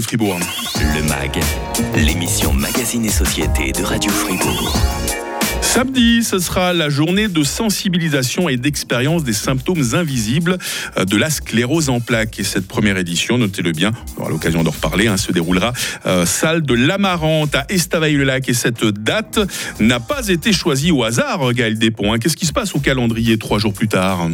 Fribourg. Le MAG, l'émission Magazine et Société de Radio Fribourg. Samedi, ce sera la journée de sensibilisation et d'expérience des symptômes invisibles euh, de la sclérose en plaques. Et cette première édition, notez-le bien, on aura l'occasion d'en reparler, hein, se déroulera euh, salle de l'Amarante à Estavayer-le-Lac. Et cette date n'a pas été choisie au hasard, Gaël Despont. Hein. Qu'est-ce qui se passe au calendrier trois jours plus tard?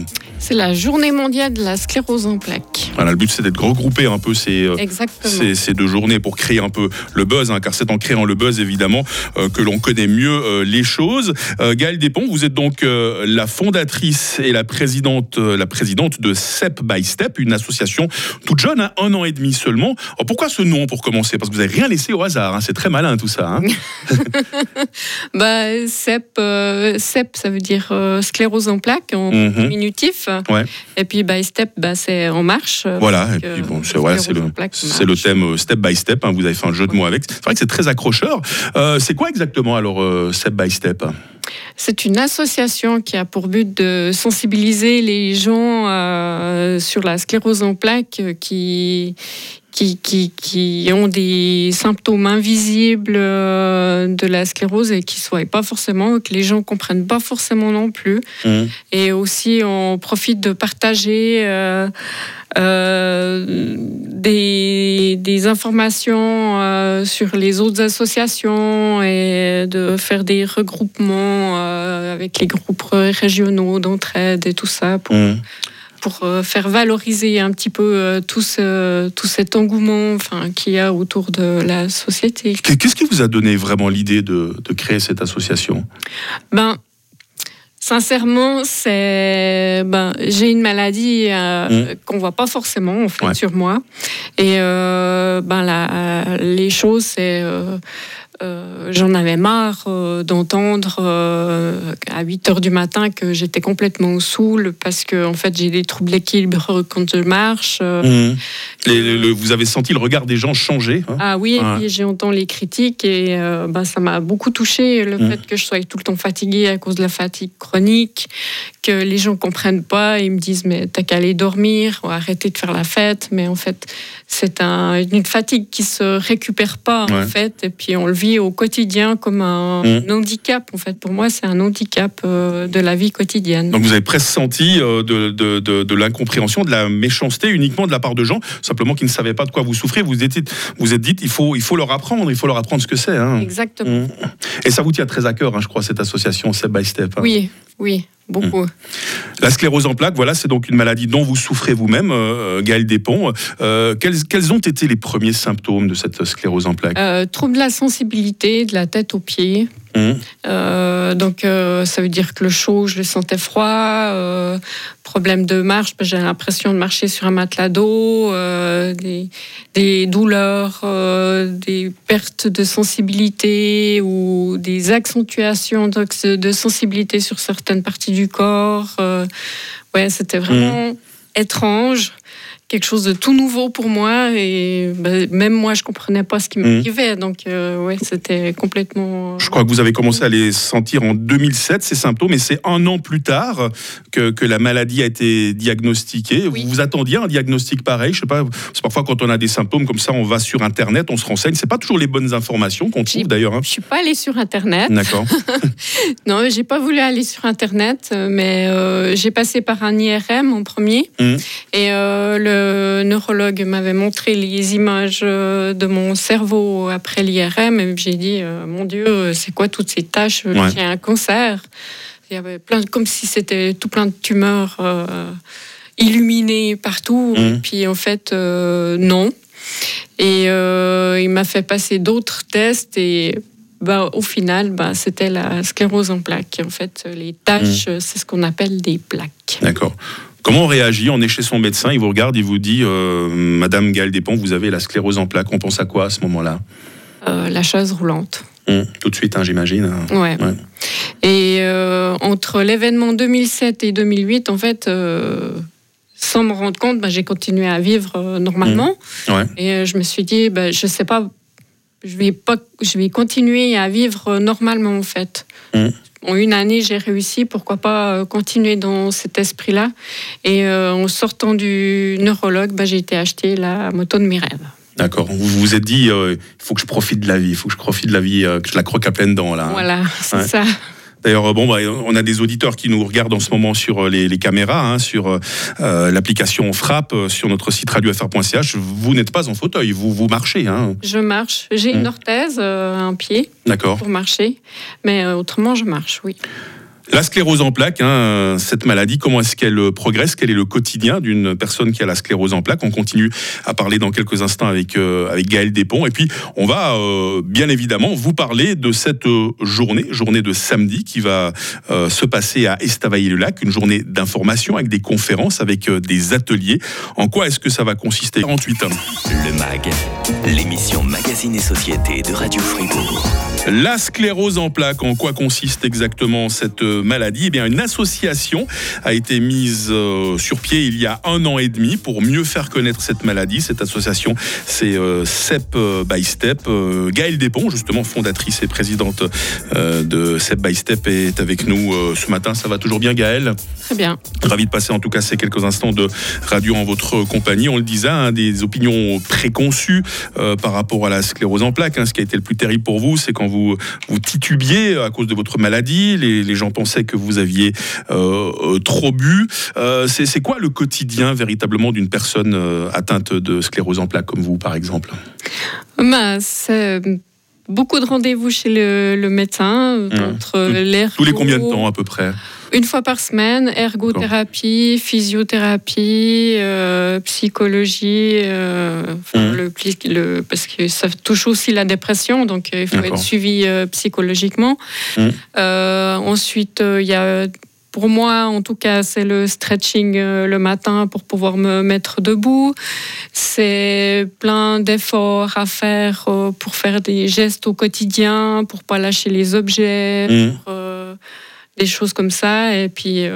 C'est la journée mondiale de la sclérose en plaques. Voilà, le but, c'est d'être regrouper un peu ces, euh, Exactement. ces, deux journées pour créer un peu le buzz, hein, car c'est en créant le buzz, évidemment, euh, que l'on connaît mieux euh, les choses. Euh, Gaëlle Despont, vous êtes donc la fondatrice et la présidente, la présidente de Step by Step, une association toute jeune, hein, un an et demi seulement. Alors, pourquoi ce nom pour commencer? Parce que vous n'avez rien laissé au hasard, hein, c'est très malin tout ça. hein. Bah, CEP, CEP, ça veut dire sclérose en plaques en Mhm. diminutif. Ouais. Et puis by step, bah, c'est en marche. euh, Voilà, et puis bon, c'est ouais, le, thème euh, step by step. hein, vous avez fait un jeu de mots avec. C'est vrai que c'est très accrocheur. Euh, c'est quoi exactement alors euh, step by step? C'est une association qui a pour but de sensibiliser les gens euh, sur la sclérose en plaques qui, qui, qui, qui ont des symptômes invisibles euh, de la sclérose et qui ne soient pas forcément, que les gens ne comprennent pas forcément non plus. Mhm. Et aussi, on profite de partager euh, euh, des, des informations euh, sur les autres associations et de faire des regroupements avec les groupes régionaux d'entraide et tout ça pour, Mhm. Pour euh, faire valoriser un petit peu euh, tout, ce, tout cet engouement enfin, qu'il y a autour de la société. Qu'est-ce qui vous a donné vraiment l'idée de, de créer cette association? Ben, sincèrement, c'est ben, j'ai une maladie euh, qu'on voit pas forcément en fait Ouais. sur moi, et euh, ben la- les choses c'est euh, euh, J'en avais marre euh, d'entendre euh, à 8 heures du matin que j'étais complètement saoule parce que en fait j'ai des troubles d'équilibre quand je marche. Et le- le- vous avez senti le regard des gens changer hein? Ah oui, et Ouais. j'ai entendu les critiques et bah, ça m'a beaucoup touché le Mm. fait que je sois tout le temps fatiguée à cause de la fatigue chronique, que les gens comprennent pas, ils me disent mais t'as qu'à aller dormir ou arrêter de faire la fête, mais en fait c'est un- une fatigue qui se récupère pas Ouais. en fait et puis on le vit au quotidien comme un, Mm. handicap en fait. Pour moi c'est un handicap euh, de la vie quotidienne. Donc vous avez presque senti euh, de, de, de, de l'incompréhension, de la méchanceté uniquement de la part de gens, simplement qui ne savaient pas de quoi vous souffrez. Vous êtes, vous êtes dit, il faut, il faut leur apprendre, il faut leur apprendre ce que c'est. hein. Exactement. Mhm. Et ça vous tient très à cœur, hein, je crois, cette association Step by Step. hein. Oui, oui, beaucoup. La sclérose en plaques, voilà, c'est donc une maladie dont vous souffrez vous-même, euh, Gaël Despont. Euh, quels, quels ont été les premiers symptômes de cette sclérose en plaques? Euh, trouble de la sensibilité, de la tête aux pieds. Mhm. Euh, donc euh, ça veut dire que le chaud, je le sentais froid. euh, problème de marche, ben, j'ai l'impression de marcher sur un matelas d'eau. des, des douleurs, des pertes de sensibilité ou des accentuations de sensibilité sur certaines parties du corps. ouais, c'était vraiment étrange. Quelque chose de tout nouveau pour moi et ben, même moi je comprenais pas ce qui Mhm. m'arrivait donc euh, ouais c'était complètement Je crois que vous avez commencé à les sentir en 2007, ces symptômes, et c'est un an plus tard que, que la maladie a été diagnostiquée. Oui. Vous vous attendiez à un diagnostic pareil Je sais pas, c'est parfois quand on a des symptômes comme ça, on va sur Internet, on se renseigne. C'est pas toujours les bonnes informations qu'on trouve d'ailleurs. hein. Je suis pas allée sur Internet. D'accord. Non, j'ai pas voulu aller sur Internet, mais euh, j'ai passé par un IRM en premier. Mhm. Et euh, le neurologue m'avait montré les images euh, de mon cerveau après l'IRM. Et j'ai dit, euh, mon Dieu, euh, c'est quoi toutes ces taches Ouais. J'ai un cancer. Il y avait plein, comme si c'était tout plein de tumeurs euh, illuminées partout. Mhm. Et puis en fait, euh, non. Et euh, il m'a fait passer d'autres tests et bah, au final, bah, c'était la sclérose en plaques. En fait, les taches, c'est ce qu'on appelle des plaques. D'accord. Comment on réagit? On est chez son médecin, il vous regarde, il vous dit euh, Madame Gaël Despont, vous avez la sclérose en plaques. On pense à quoi à ce moment-là? Euh, la chaise roulante. Hum, Tout de suite, hein, j'imagine. Ouais. Ouais. Et euh, entre l'événement 2007 et 2008, en fait, sans me rendre compte, bah, j'ai continué à vivre normalement. Ouais. Et je me suis dit, bah, je sais pas, je vais pas, je vais continuer à vivre euh, normalement en fait. Mhm. En une année, j'ai réussi. Pourquoi pas euh, continuer dans cet esprit-là Et euh, en sortant du neurologue, bah, j'ai été acheter la moto de mes rêves. D'accord. Vous vous êtes dit, il faut que je profite de la vie, il faut que je profite de la vie, que je la croque à pleines dents là. Voilà, c'est ça. D'ailleurs, bon, bah, on a des auditeurs qui nous regardent en ce moment sur les, caméras, hein, sur l'application Frappe, sur notre site radiofr.ch. Vous n'êtes pas en fauteuil, vous vous marchez. Hein. Je marche. J'ai une mmh. orthèse, un pied, pour marcher, mais autrement je marche, oui. La sclérose en plaques, hein, cette maladie, comment est-ce qu'elle progresse? Quel est le quotidien d'une personne qui a la sclérose en plaques? On continue à parler dans quelques instants avec, euh, avec Gaël Despont. Et puis, on va euh, bien évidemment vous parler de cette euh, journée, journée de samedi, qui va se passer à Estavayer-le-Lac, une journée d'information avec des conférences, avec des ateliers. En quoi est-ce que ça va consister? 48 ans. Le MAG, l'émission Magazine et Société de Radio Fribourg. La sclérose en plaques, en quoi consiste exactement cette maladie, eh bien, une association a été mise euh, sur pied il y a un an et demi pour mieux faire connaître cette maladie. Cette association, c'est euh, SEP by Step. Euh, Gaëlle Despont, justement fondatrice et présidente de SEP by Step, est avec nous ce matin. Ça va toujours bien, Gaëlle? Très bien. Ravi de passer en tout cas ces quelques instants de radio en votre compagnie. On le disait, hein, des opinions préconçues par rapport à la sclérose en plaques. Hein. Ce qui a été le plus terrible pour vous, c'est quand vous, vous titubiez à cause de votre maladie. Les, les gens on sait que vous aviez euh, euh, trop bu. Euh, c'est quoi le quotidien véritablement d'une personne atteinte de sclérose en plaques comme vous, par exemple? Bah, beaucoup de rendez-vous chez le, médecin. Mmh. Tous les combien de temps à peu près? Une fois par semaine, ergothérapie, physiothérapie, psychologie, mmh. le, parce que ça touche aussi la dépression, donc il faut être suivi psychologiquement. Mmh. ensuite, il y a pour moi, en tout cas, c'est le stretching euh, le matin pour pouvoir me mettre debout. C'est plein d'efforts à faire euh, pour faire des gestes au quotidien, pour pas lâcher les objets, mmh. euh, des choses comme ça. Et puis,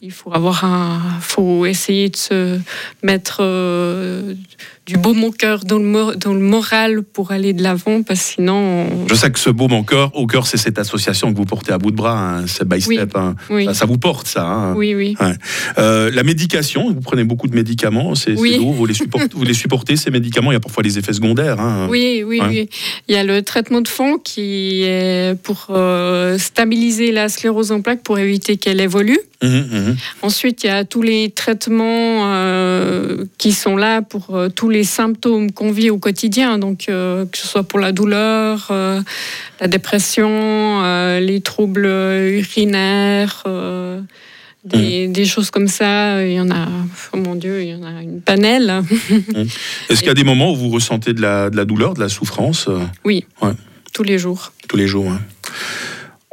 il faut avoir un, faut essayer de se mettre du beau mon cœur dans le, dans le moral pour aller de l'avant, parce que sinon. Je sais que ce beau mon cœur, au cœur, c'est cette association que vous portez à bout de bras, hein, step by step. Hein. Ça, vous porte, ça. Hein. Oui, oui. Euh, la médication, vous prenez beaucoup de médicaments, c'est lourd, vous les, supportez, vous les supportez, ces médicaments, il y a parfois des effets secondaires. Oui, oui, oui. Il y a le traitement de fond qui est pour euh, stabiliser la sclérose en plaques pour éviter qu'elle évolue. Mmh, mmh. Ensuite, il y a tous les traitements euh, qui sont là pour tous les les symptômes qu'on vit au quotidien, donc euh, que ce soit pour la douleur, euh, la dépression, euh, les troubles urinaires, mm. des, choses comme ça. Il y en a, oh mon Dieu, il y en a une panelle. Mm. Est-ce qu'il y a des moments où vous ressentez de la, de la douleur, de la souffrance? Oui, tous les jours. Tous les jours,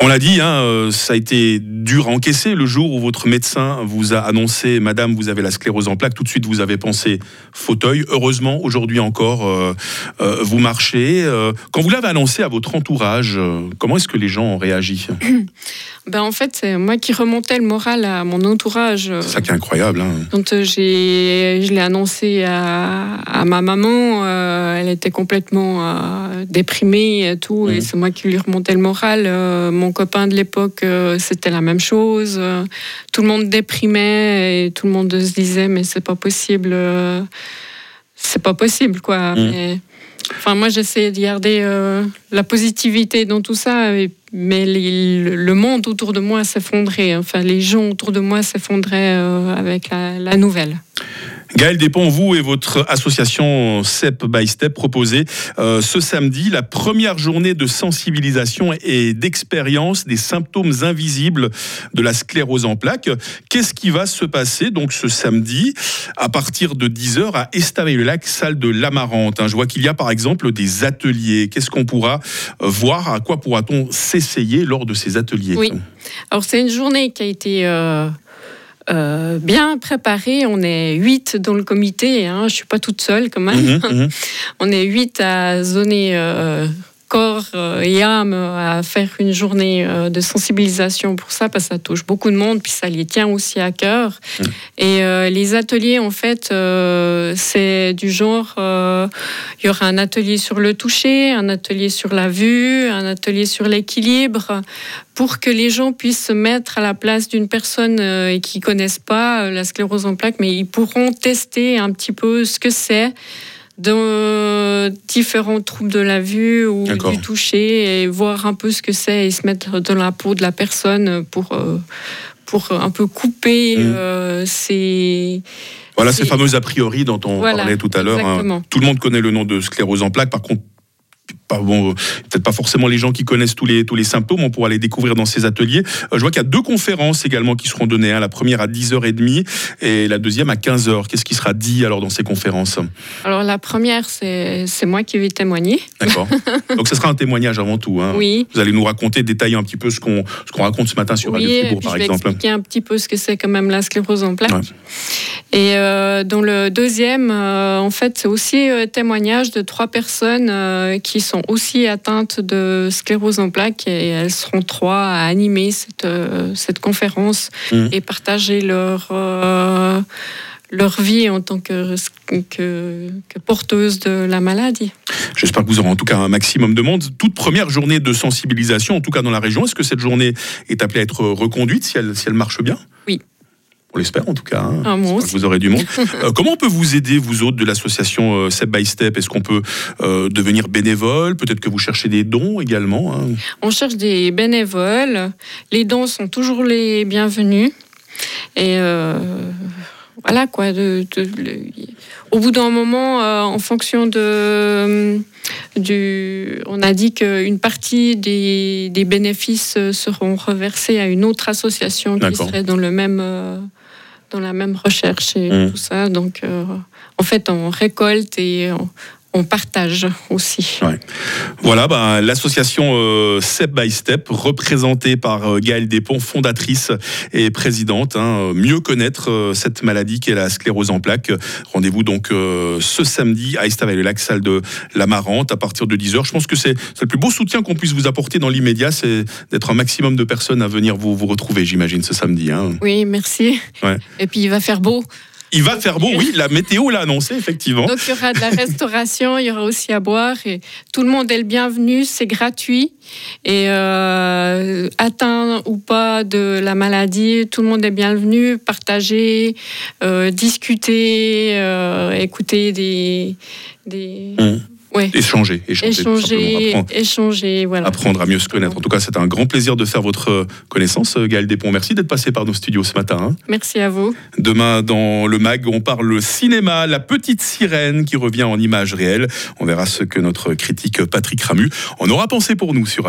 on l'a dit, hein, euh, ça a été dur à encaisser le jour où votre médecin vous a annoncé, Madame, vous avez la sclérose en plaques. Tout de suite, vous avez pensé fauteuil. Heureusement, aujourd'hui encore, euh, euh, vous marchez. quand vous l'avez annoncé à votre entourage, comment est-ce que les gens ont réagi ben, En fait, c'est moi qui remontais le moral à mon entourage. C'est ça qui est incroyable. Hein. Quand je l'ai annoncé à, ma maman, elle était complètement déprimée et tout. Et mmh. c'est moi qui lui remontais le moral. mon copain de l'époque, euh, c'était la même chose. tout le monde déprimait et tout le monde se disait mais c'est pas possible, euh, c'est pas possible quoi. Mm. enfin moi j'essayais de garder euh, la positivité dans tout ça, mais le monde autour de moi s'effondrait. Enfin les gens autour de moi s'effondraient avec la nouvelle. Gaël Despont, vous et votre association SEP by Step proposez euh, ce samedi la première journée de sensibilisation et d'expérience des symptômes invisibles de la sclérose en plaques. Qu'est-ce qui va se passer donc ce samedi à partir de 10h à Estavayer-le-Lac, salle de l'Amarante hein? Je vois qu'il y a par exemple des ateliers. Qu'est-ce qu'on pourra euh, voir? À quoi pourra-t-on s'essayer lors de ces ateliers? Oui. Alors c'est une journée qui a été euh, euh, bien préparé. On est huit dans le comité. Hein. Je ne suis pas toute seule quand même. Mhm, mhm. On est huit à zoner euh, corps euh, et âme à faire une journée euh, de sensibilisation pour ça, parce que ça touche beaucoup de monde, puis ça les tient aussi à cœur. Mmh. Et euh, les ateliers, en fait, c'est du genre, il y aura un atelier sur le toucher, un atelier sur la vue, un atelier sur l'équilibre, pour que les gens puissent se mettre à la place d'une personne et qui connaissent pas la sclérose en plaques, mais ils pourront tester un petit peu ce que c'est de différents troubles de la vue ou du toucher et voir un peu ce que c'est et se mettre dans la peau de la personne pour, euh, pour un peu couper mmh. euh, ces. Voilà ces fameux a priori dont on parlait tout à l'heure. Hein. Tout le monde connaît le nom de sclérose en plaques. Par contre, bon, peut-être pas forcément les gens qui connaissent tous les, tous les symptômes, on pourra les découvrir dans ces ateliers. Euh, je vois qu'il y a deux conférences également qui seront données, hein. la première à 10h30 et la deuxième à 15h. Qu'est-ce qui sera dit alors dans ces conférences? Alors la première, c'est moi qui vais témoigner. D'accord. Donc ce sera un témoignage avant tout. Hein. Oui. Vous allez nous raconter, détailler un petit peu ce qu'on qu'on raconte ce matin sur Radio Fribourg, par je vais exemple. expliquer un petit peu ce que c'est quand même la sclérose en plaques. Et euh, dans le deuxième, euh, en fait, c'est aussi un témoignage de trois personnes qui sont aussi atteintes de sclérose en plaques et elles seront trois à animer cette, euh, cette conférence mmh. et partager leur, euh, leur vie en tant que, que, porteuse de la maladie. J'espère que vous aurez en tout cas un maximum de monde. Toute première journée de sensibilisation, en tout cas dans la région, est-ce que cette journée est appelée à être reconduite si elle, si elle marche bien? Oui. On l'espère en tout cas. Hein. Ah, vous aurez du monde. Euh, comment on peut vous aider, vous autres, de l'association euh, Step by Step? Est-ce qu'on peut euh, devenir bénévole? Peut-être que vous cherchez des dons également hein. On cherche des bénévoles. Les dons sont toujours les bienvenus. Et voilà quoi. De, au bout d'un moment, en fonction de. Du, on a dit qu'une partie des, des, bénéfices seront reversés à une autre association qui serait dans le même dans la même recherche et mmh. tout ça. Donc, euh, en fait, on récolte et on, on partage aussi. Voilà, bah, l'association euh, Step by Step, représentée par euh, Gaëlle Despont, fondatrice et présidente. Hein, mieux connaître euh, cette maladie qu'est la sclérose en plaques. Rendez-vous donc ce samedi à Estavayer-le-Lac, salle de la Marante, à partir de 10h. Je pense que c'est le plus beau soutien qu'on puisse vous apporter dans l'immédiat, c'est d'être un maximum de personnes à venir vous, vous retrouver, j'imagine, ce samedi. Hein. Oui, merci. Et puis il va faire beau. Il va faire beau, oui, la météo l'a annoncé, effectivement. Donc il y aura de la restauration, il y aura aussi à boire et tout le monde est le bienvenu, c'est gratuit. Et euh, atteint ou pas de la maladie, tout le monde est bienvenu, partager, euh, discuter, euh, écouter des, des, mmh échanger, échanger, apprendre, échanger, voilà. apprendre à mieux se connaître. En tout cas, c'est un grand plaisir de faire votre connaissance, euh, Gaël Despont. Merci d'être passé par nos studios ce matin. Hein. Merci à vous. Demain, dans le MAG, on parle cinéma, la petite sirène qui revient en images réelles. On verra ce que notre critique Patrick Ramu en aura pensé pour nous sur